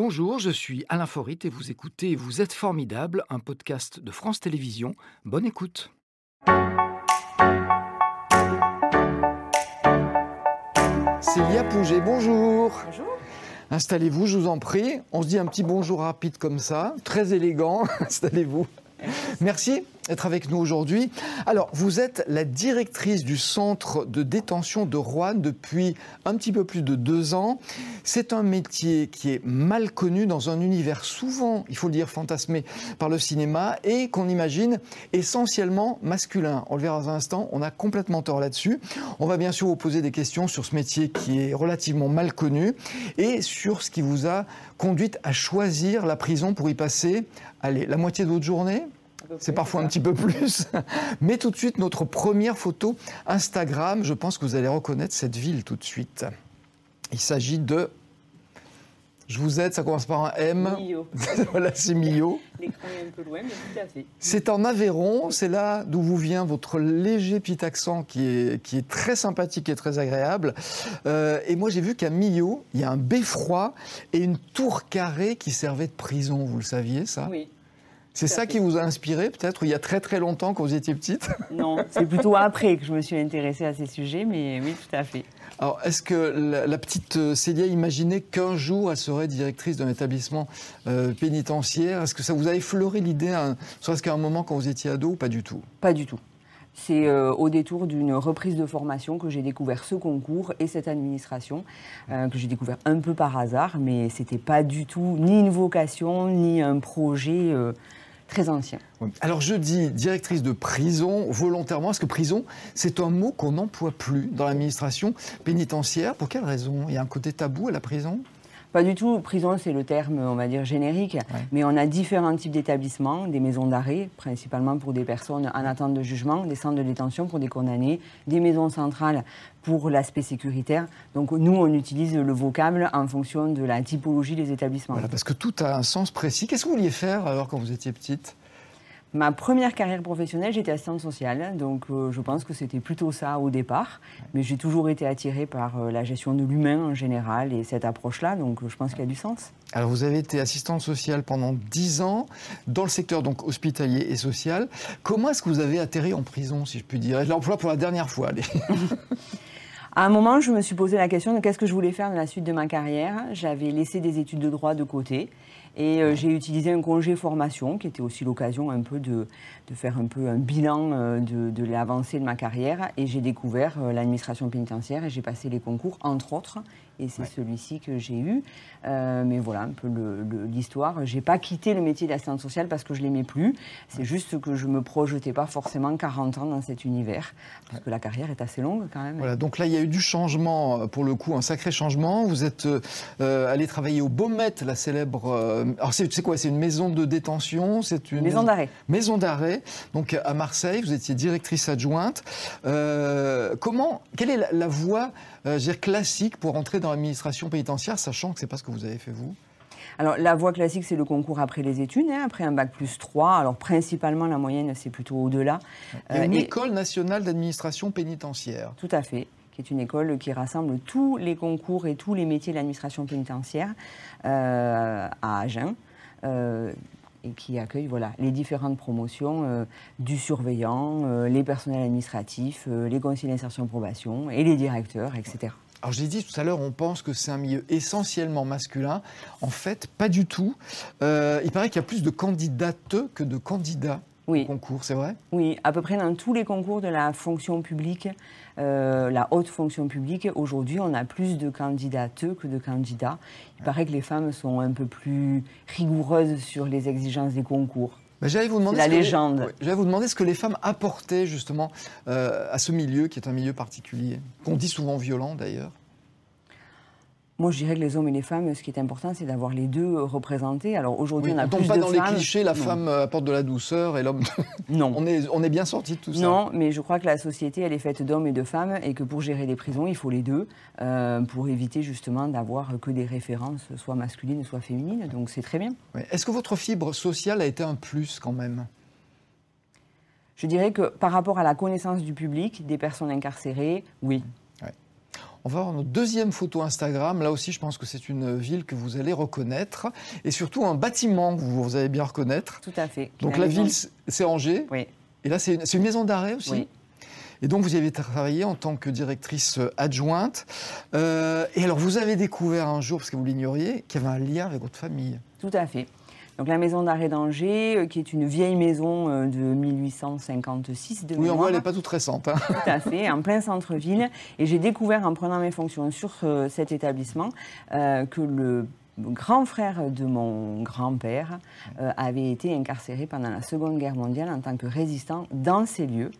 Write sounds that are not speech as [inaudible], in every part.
Bonjour, je suis Alain Forit et vous écoutez Vous êtes formidable, un podcast de France Télévisions. Bonne écoute. Célia Pouget, bonjour. Bonjour. Installez-vous, je vous en prie. On se dit un petit bonjour rapide comme ça, très élégant. [laughs] Installez-vous. Merci d'être avec nous aujourd'hui. Alors, vous êtes la directrice du centre de détention de Rouen depuis un petit peu plus de deux ans. C'est un métier qui est mal connu dans un univers souvent, il faut le dire, fantasmé par le cinéma et qu'on imagine essentiellement masculin. On le verra dans un instant, on a complètement tort là-dessus. On va bien sûr vous poser des questions sur ce métier qui est relativement mal connu et sur ce qui vous a conduite à choisir la prison pour y passer, allez, la moitié de votre journée c'est parfois un petit peu plus. [laughs] Mais tout de suite, notre première photo Instagram. Je pense que vous allez reconnaître cette ville tout de suite. Il s'agit de. Je vous aide, ça commence par un M. Millau. [laughs] voilà, c'est Millau. L'écran est un peu loin, mais tout à fait. C'est en Aveyron, c'est là d'où vous vient votre léger petit accent qui est, qui est très sympathique et très agréable. Euh, et moi j'ai vu qu'à Millau, il y a un beffroi et une tour carrée qui servait de prison, vous le saviez ça? Oui. C'est ça fait. qui vous a inspiré peut-être il y a très très longtemps quand vous étiez petite? [laughs] Non, c'est plutôt après que je me suis intéressée à ces sujets, mais oui, tout à fait. Alors, est-ce que la, la petite euh, Célia imaginait qu'un jour elle serait directrice d'un établissement euh, pénitentiaire? Est-ce que ça vous a effleuré l'idée, hein, serait-ce qu'à un moment quand vous étiez ado ou pas du tout? Pas du tout. C'est euh, au détour d'une reprise de formation que j'ai découvert ce concours et cette administration, euh, que j'ai découvert un peu par hasard, mais c'était pas du tout ni une vocation, ni un projet euh, très ancien. Alors je dis directrice de prison volontairement, parce que prison, c'est un mot qu'on n'emploie plus dans l'administration pénitentiaire? Pour quelle raison? Il y a un côté tabou à la prison? Pas du tout. Prison, c'est le terme, on va dire, générique. Mais on a différents types d'établissements, des maisons d'arrêt, principalement pour des personnes en attente de jugement, des centres de détention pour des condamnés, des maisons centrales pour l'aspect sécuritaire. Donc nous, on utilise le vocable en fonction de la typologie des établissements. Voilà, parce que tout a un sens précis. Qu'est-ce que vous vouliez faire alors quand vous étiez petite? Ma première carrière professionnelle, j'étais assistante sociale, donc euh, je pense que c'était plutôt ça au départ. Mais j'ai toujours été attirée par euh, la gestion de l'humain en général et cette approche-là, donc euh, je pense qu'il y a du sens. Alors vous avez été assistante sociale pendant 10 ans dans le secteur donc hospitalier et social. Comment est-ce que vous avez atterri en prison, si je puis dire Je l'emploie pour la dernière fois. allez? [laughs] À un moment, je me suis posé la question de qu'est-ce que je voulais faire dans la suite de ma carrière. J'avais laissé des études de droit de côté et euh, j'ai utilisé un congé formation qui était aussi l'occasion un peu de, de faire un peu un bilan euh, de, de l'avancée de ma carrière et j'ai découvert euh, l'administration pénitentiaire et j'ai passé les concours entre autres et c'est celui-ci que j'ai eu. Euh, mais voilà un peu l'histoire. J'ai pas quitté le métier d'assistante sociale parce que je l'aimais plus. C'est juste que je me projetais pas forcément 40 ans dans cet univers parce que la carrière est assez longue quand même. Voilà, donc là, il y a eu du changement, euh, pour le coup, un sacré changement. Vous êtes euh, allé travailler au Beaumet, la célèbre. euh, alors, c'est c'est quoi C'est une maison de détention C'est une Maison d'arrêt. Maison d'arrêt, donc à Marseille. Vous étiez directrice adjointe. Comment Quelle est la, la voie euh, je veux dire, classique pour entrer dans l'administration pénitentiaire, sachant que c'est pas ce que vous avez fait vous Alors, la voie classique, c'est le concours après les études, hein, après un bac plus 3. Alors, principalement, la moyenne, c'est plutôt au-delà. Il y a Euh, une et- école nationale d'administration pénitentiaire. Tout à fait, qui est une école qui rassemble tous les concours et tous les métiers de l'administration pénitentiaire euh, à Agen. euh, et qui accueille voilà, les différentes promotions euh, du surveillant, euh, les personnels administratifs, euh, les conseillers d'insertion probation et les directeurs, etc. Alors j'ai dit tout à l'heure, on pense que c'est un milieu essentiellement masculin. En fait, pas du tout. Il paraît qu'il y a plus de candidates que de candidats Oui. concours, c'est vrai? Oui, à peu près dans tous les concours de la fonction publique, euh, la haute fonction publique, aujourd'hui, on a plus de candidates que de candidats. Il paraît que les femmes sont un peu plus rigoureuses sur les exigences des concours. Ben, J'allais vous demander la légende. J'allais vous demander ce que les femmes apportaient justement euh, à ce milieu qui est un milieu particulier, qu'on dit souvent violent d'ailleurs. Moi, je dirais que les hommes et les femmes, ce qui est important, c'est d'avoir les deux représentés. Alors aujourd'hui, Oui, on a on tombe plus pas de dans femmes. les clichés, la Non. femme euh, apporte de la douceur et l'homme. [laughs] Non. on, est, on est bien sorti de tout ça. Non, mais je crois que la société, elle est faite d'hommes et de femmes, et que pour gérer les prisons, il faut les deux, euh, pour éviter justement d'avoir que des références, soit masculines, soit féminines. Donc c'est très bien. Est-ce que votre fibre sociale a été un plus quand même? Je dirais que par rapport à la connaissance du public, des personnes incarcérées, oui. On va voir notre deuxième photo Instagram. Là aussi, je pense que c'est une ville que vous allez reconnaître. Et surtout un bâtiment que vous, allez bien reconnaître. Tout à fait. Donc la, ville, c'est Angers. Oui. Et là, c'est une, maison d'arrêt aussi Oui. Et donc, vous y avez travaillé en tant que directrice adjointe. Euh, et alors, vous avez découvert un jour, parce que vous l'ignoriez, qu'il y avait un lien avec votre famille. Tout à fait. Donc la maison d'arrêt d'Angers, euh, qui est une vieille maison euh, de 1856 de Oui, on voit, elle n'est pas toute récente. Hein. Tout à fait, en plein centre-ville. Et j'ai découvert en prenant mes fonctions sur euh, cet établissement que le grand frère de mon grand-père avait été incarcéré pendant la Seconde Guerre mondiale en tant que résistant dans ces lieux.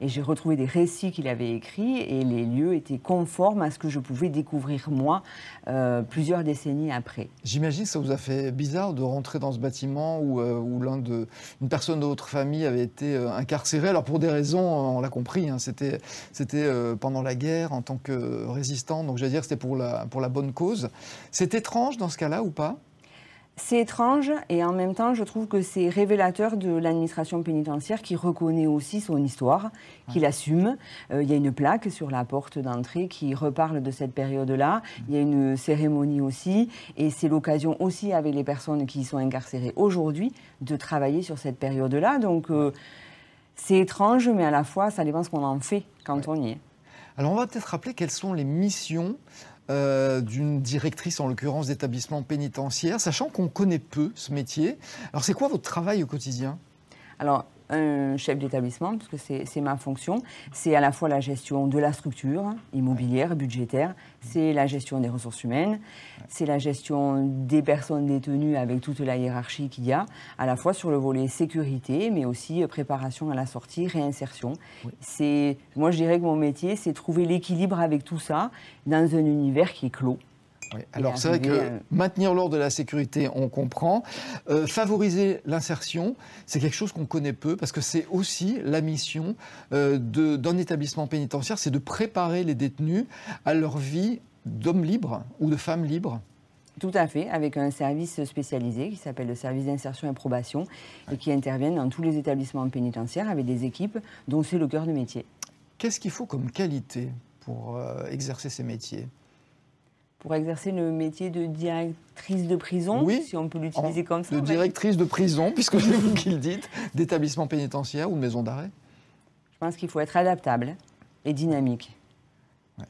Et j'ai retrouvé des récits qu'il avait écrits et les lieux étaient conformes à ce que je pouvais découvrir moi euh, plusieurs décennies après. J'imagine que ça vous a fait bizarre de rentrer dans ce bâtiment où, euh, où l'un de, une personne de votre famille avait été euh, incarcérée. Alors pour des raisons, on l'a compris, hein, c'était, c'était pendant la guerre en tant que résistant, donc j'allais dire c'était pour la, pour la bonne cause. C'est étrange dans ce cas-là ou pas? C'est étrange et en même temps, je trouve que c'est révélateur de l'administration pénitentiaire qui reconnaît aussi son histoire, qui l'assume. Euh, il y a une plaque sur la porte d'entrée qui reparle de cette période-là. Il y a une cérémonie aussi et c'est l'occasion aussi avec les personnes qui y sont incarcérées aujourd'hui de travailler sur cette période-là. Donc euh, c'est étrange, mais à la fois, ça dépend ce qu'on en fait quand on y est. Alors on va peut-être rappeler quelles sont les missions euh, d'une directrice, en l'occurrence d'établissement pénitentiaire, sachant qu'on connaît peu ce métier. Alors c'est quoi votre travail au quotidien? Alors un chef d'établissement, parce que c'est ma fonction. C'est à la fois la gestion de la structure immobilière, budgétaire, c'est la gestion des ressources humaines, c'est la gestion des personnes détenues avec toute la hiérarchie qu'il y a, à la fois sur le volet sécurité, mais aussi euh, préparation à la sortie, réinsertion. C'est, moi je dirais que mon métier, c'est trouver l'équilibre avec tout ça dans un univers qui est clos. Alors c'est vrai que euh, maintenir l'ordre de la sécurité, on comprend. Euh, favoriser l'insertion, c'est quelque chose qu'on connaît peu parce que c'est aussi la mission euh, d'un établissement pénitentiaire, c'est de préparer les détenus à leur vie d'hommes libres ou de femmes libres. Tout à fait, avec un service spécialisé qui s'appelle le service d'insertion et probation et qui intervient dans tous les établissements pénitentiaires avec des équipes dont c'est le cœur de métier. Qu'est-ce qu'il faut comme qualité pour exercer ces métiers? Pour exercer le métier de directrice de prison, oui, si on peut l'utiliser comme ça. De directrice de prison, [laughs] puisque c'est vous qui le dites, d'établissement pénitentiaire ou de maison d'arrêt? Je pense qu'il faut être adaptable et dynamique.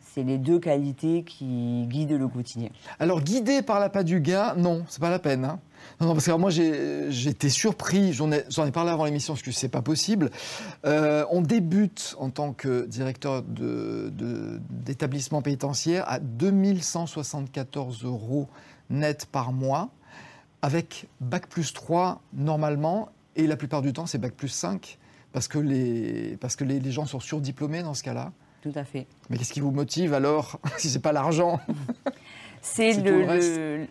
C'est les deux qualités qui guident le quotidien. Alors, guidé par la pas du gain, non, c'est pas la peine. Hein. Non, parce que moi j'ai été surpris, j'en ai, ai, parlé avant l'émission parce que c'est pas possible. Euh, on débute en tant que directeur d'établissement de, pénitentiaire à 2174 euros net par mois, avec Bac plus 3 normalement, et la plupart du temps c'est Bac plus 5, parce que les, parce que les, les gens sont surdiplômés dans ce cas-là. Tout à fait. Mais qu'est-ce qui vous motive alors, [laughs] si c'est pas l'argent? C'est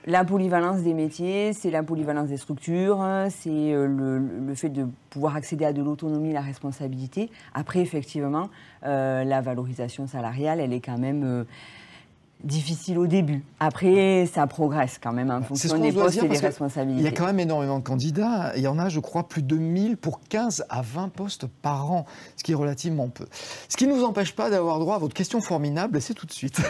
la polyvalence des métiers, c'est la polyvalence des structures, c'est euh, le, fait de pouvoir accéder à de l'autonomie, la responsabilité. Après, effectivement, euh, la valorisation salariale, elle est quand même euh, difficile au début. Après, ça progresse quand même en fonction des postes et des responsabilités. Il y a quand même énormément de candidats. Il y en a, je crois, plus de 1000 pour 15 à 20 postes par an, ce qui est relativement peu. Ce qui ne nous empêche pas d'avoir droit à votre question formidable, et c'est tout de suite.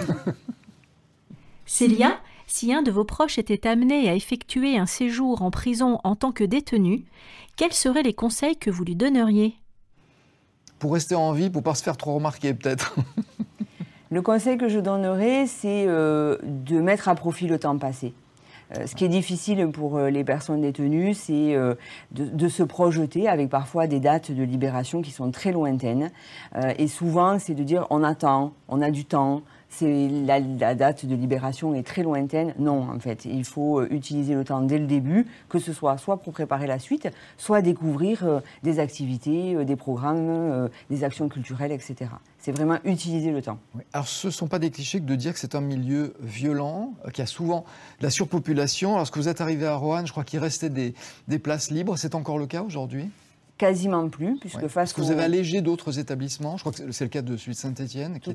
[laughs] Célia, si un de vos proches était amené à effectuer un séjour en prison en tant que détenu, quels seraient les conseils que vous lui donneriez? Pour rester en vie, pour pas se faire trop remarquer peut-être. [laughs] le conseil que je donnerais, c'est euh, de mettre à profit le temps passé. Euh, ce qui est difficile pour euh, les personnes détenues, c'est de, se projeter avec parfois des dates de libération qui sont très lointaines. et souvent, c'est de dire on attend, on a du temps, c'est la, date de libération est très lointaine. Non, en fait, il faut euh, utiliser le temps dès le début, que ce soit soit pour préparer la suite, soit découvrir euh, des activités, euh, des programmes, des actions culturelles, etc. C'est vraiment utiliser le temps. Alors, ce ne sont pas des clichés que de dire que c'est un milieu violent, qui a souvent de la surpopulation. Lorsque vous êtes arrivé à Roanne, je crois qu'il restait des, des places libres. C'est encore le cas aujourd'hui? Quasiment plus, puisque Ouais. face Parce que vous avez allégé d'autres établissements. Je crois que c'est le cas de celui de Saint-Etienne, qui,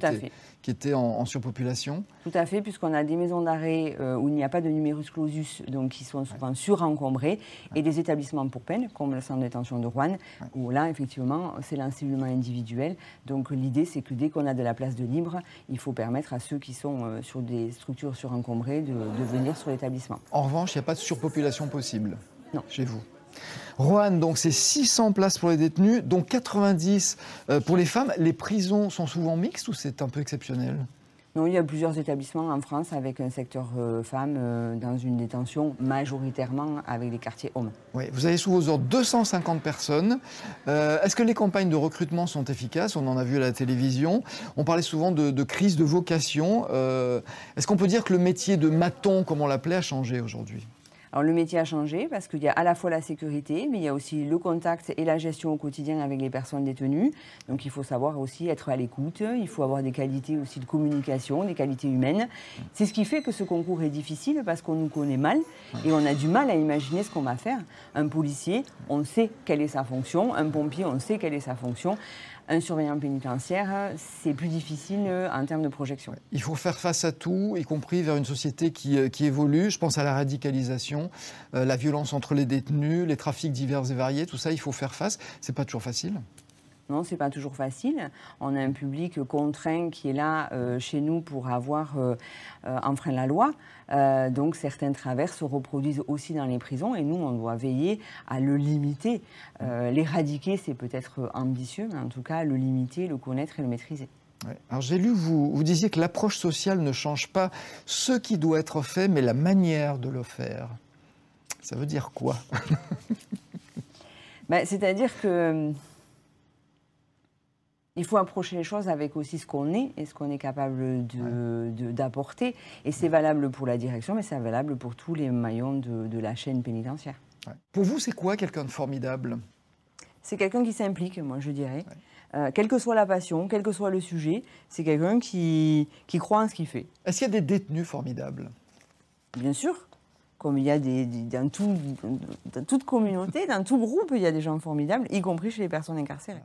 qui était en, en surpopulation. Tout à fait, puisqu'on a des maisons d'arrêt euh, où il n'y a pas de numerus clausus, donc qui sont souvent surencombrés, et des établissements pour peine, comme le centre de détention de Rouen, où là, effectivement, c'est l'encellulement individuel. Donc l'idée, c'est que dès qu'on a de la place de libre, il faut permettre à ceux qui sont euh, sur des structures surencombrées de, de venir sur l'établissement. En revanche, il n'y a pas de surpopulation possible Non. chez vous. Roanne, donc c'est 600 places pour les détenus, dont 90 euh, pour les femmes. Les prisons sont souvent mixtes ou c'est un peu exceptionnel? Non, il y a plusieurs établissements en France avec un secteur euh, femmes euh, dans une détention majoritairement avec des quartiers hommes. Oui, vous avez sous vos ordres 250 personnes. Euh, Est-ce que les campagnes de recrutement sont efficaces? On en a vu à la télévision. On parlait souvent de, de crise de vocation. Est-ce qu'on peut dire que le métier de maton, comme on l'appelait, a changé aujourd'hui? Alors le métier a changé parce qu'il y a à la fois la sécurité, mais il y a aussi le contact et la gestion au quotidien avec les personnes détenues. Donc il faut savoir aussi être à l'écoute, il faut avoir des qualités aussi de communication, des qualités humaines. C'est ce qui fait que ce concours est difficile parce qu'on nous connaît mal et on a du mal à imaginer ce qu'on va faire. Un policier, on sait quelle est sa fonction, un pompier, on sait quelle est sa fonction. Un surveillant pénitentiaire, c'est plus difficile euh, en termes de projection. Il faut faire face à tout, y compris vers une société qui, euh, qui évolue. Je pense à la radicalisation, euh, la violence entre les détenus, les trafics divers et variés. Tout ça, il faut faire face. C'est pas toujours facile. Non, c'est pas toujours facile. On a un public contraint qui est là euh, chez nous pour avoir euh, euh, enfreint la loi. Euh, donc certains travers se reproduisent aussi dans les prisons et nous, on doit veiller à le limiter. L'éradiquer, c'est peut-être ambitieux, mais en tout cas, le limiter, le connaître et le maîtriser. Ouais. Alors j'ai lu, vous, vous disiez que l'approche sociale ne change pas ce qui doit être fait, mais la manière de le faire. Ça veut dire quoi? Ben, C'est-à-dire que il faut approcher les choses avec aussi ce qu'on est et ce qu'on est capable de- de- d'apporter. Et c'est valable pour la direction, mais c'est valable pour tous les maillons de- de la chaîne pénitentiaire. Ouais. Pour vous, c'est quoi quelqu'un de formidable? C'est quelqu'un qui s'implique, moi je dirais. Euh, quelle que soit la passion, quel que soit le sujet, c'est quelqu'un qui, qui croit en ce qu'il fait. Est-ce qu'il y a des détenus formidables? Bien sûr, comme il y a des, des- dans, tout- dans toute communauté, dans tout groupe, il y a des gens formidables, y compris chez les personnes incarcérées.